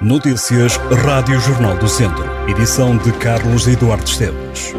Notícias Rádio Jornal do Centro. Edição de Carlos Eduardo Esteves.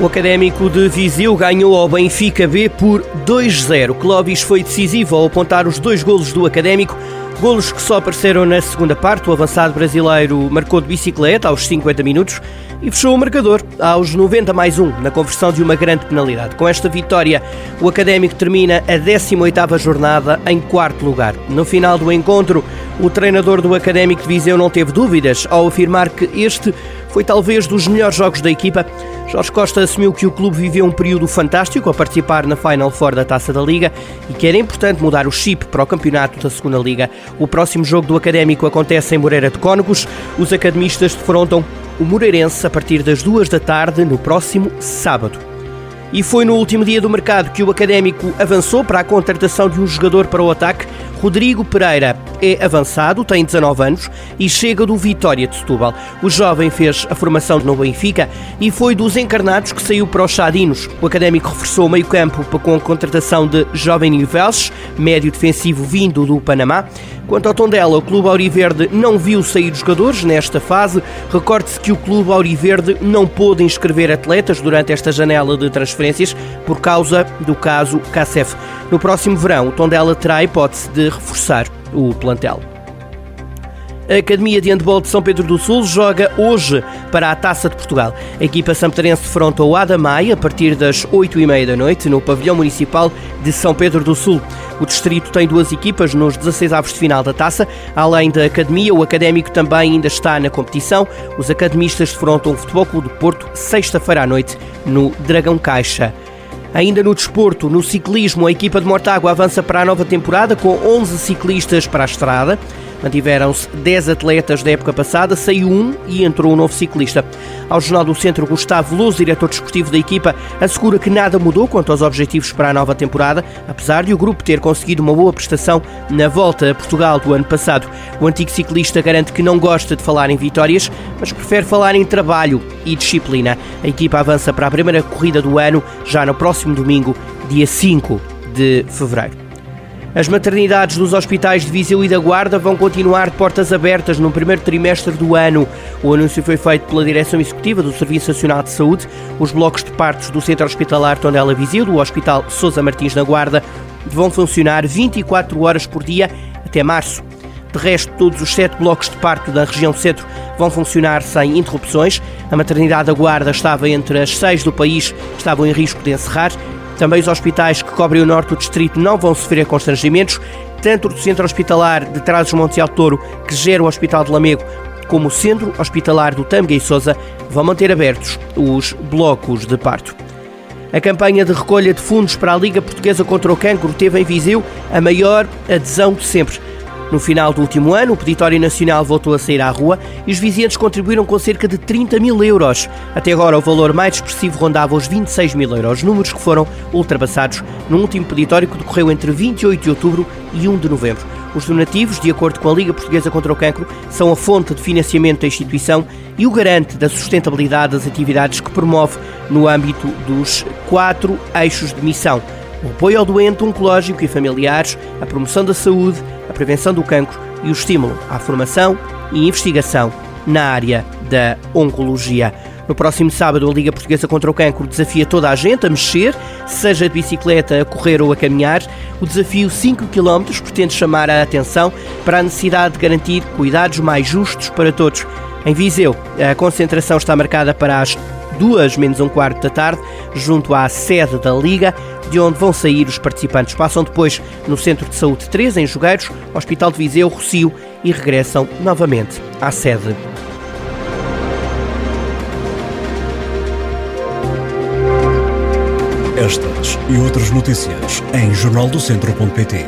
O Académico de Viseu ganhou ao Benfica B por 2-0. Clóvis foi decisivo ao apontar os dois golos do Académico Golos que só apareceram na segunda parte. O avançado brasileiro marcou de bicicleta aos 50 minutos e fechou o marcador aos 90 mais 1 na conversão de uma grande penalidade. Com esta vitória, o Académico termina a 18ª jornada em quarto lugar. No final do encontro, o treinador do Académico de Viseu não teve dúvidas ao afirmar que este foi talvez dos melhores jogos da equipa. Jorge Costa assumiu que o clube viveu um período fantástico a participar na Final Four da Taça da Liga e que era importante mudar o chip para o campeonato da Segunda Liga. O próximo jogo do Académico acontece em Moreira de Cónegos. Os academistas defrontam o Moreirense a partir das duas da tarde no próximo sábado. E foi no último dia do mercado que o Académico avançou para a contratação de um jogador para o ataque. Rodrigo Pereira é avançado, tem 19 anos e chega do Vitória de Setúbal. O jovem fez a formação no Benfica e foi dos encarnados que saiu para os Chadinos. O Académico reforçou o meio-campo com a contratação de Jovem Nivelses, médio defensivo vindo do Panamá. Quanto ao Tondela, o Clube Auriverde não viu sair jogadores nesta fase. Recorde-se que o Clube Auriverde não pôde inscrever atletas durante esta janela de transferências por causa do caso Cacef. No próximo verão, o Tondela terá a hipótese de reforçar o plantel. A Academia de Handball de São Pedro do Sul joga hoje para a Taça de Portugal. A equipa sampedrense defronta o Adamai a partir das 8h30 da noite no pavilhão municipal de São Pedro do Sul. O distrito tem duas equipas nos 16 avos de final da taça. Além da Academia, o Académico também ainda está na competição. Os academistas defrontam o Futebol Clube do Porto sexta-feira à noite no Dragão Caixa. Ainda no desporto, no ciclismo, a equipa de Mortágua avança para a nova temporada com 11 ciclistas para a estrada. Mantiveram-se 10 atletas da época passada, saiu um e entrou um novo ciclista. Ao Jornal do Centro, Gustavo Luz, diretor desportivo da equipa, assegura que nada mudou quanto aos objetivos para a nova temporada, apesar de o grupo ter conseguido uma boa prestação na volta a Portugal do ano passado. O antigo ciclista garante que não gosta de falar em vitórias, mas prefere falar em trabalho e disciplina. A equipa avança para a primeira corrida do ano, já no próximo domingo, dia 5 de fevereiro. As maternidades dos hospitais de Viseu e da Guarda vão continuar de portas abertas no primeiro trimestre do ano. O anúncio foi feito pela Direção Executiva do Serviço Nacional de Saúde. Os blocos de partos do Centro Hospitalar Tondela Viseu, do Hospital Sousa Martins na Guarda, vão funcionar 24 horas por dia até março. De resto, todos os sete blocos de parto da região centro vão funcionar sem interrupções. A maternidade da Guarda estava entre as seis do país, estavam em risco de encerrar. Também os hospitais que cobrem o norte do distrito não vão sofrer constrangimentos, tanto do Centro Hospitalar de Trás-os-Montes Alto Touro, que gera o Hospital de Lamego, como o Centro Hospitalar do Tâmega e Sousa, vão manter abertos os blocos de parto. A campanha de recolha de fundos para a Liga Portuguesa contra o Cancro teve em Viseu a maior adesão de sempre. No final do último ano, o Peditório Nacional voltou a sair à rua e os vizinhos contribuíram com cerca de 30 mil euros. Até agora, o valor mais expressivo rondava os 26 mil euros, números que foram ultrapassados no último peditório que decorreu entre 28 de outubro e 1 de novembro. Os donativos, de acordo com a Liga Portuguesa contra o Cancro, são a fonte de financiamento da instituição e o garante da sustentabilidade das atividades que promove no âmbito dos quatro eixos de missão o apoio ao doente oncológico e familiares, a promoção da saúde, a prevenção do cancro e o estímulo à formação e investigação na área da oncologia. No próximo sábado, a Liga Portuguesa contra o Cancro desafia toda a gente a mexer, seja de bicicleta, a correr ou a caminhar. O desafio 5 km pretende chamar a atenção para a necessidade de garantir cuidados mais justos para todos. Em Viseu, a concentração está marcada para as duas menos um quarto da tarde, junto à sede da Liga, de onde vão sair os participantes. Passam depois no Centro de Saúde 3, em Jogueiros, Hospital de Viseu, Rocio e regressam novamente à sede. Estas e outras notícias em jornaldocentro.pt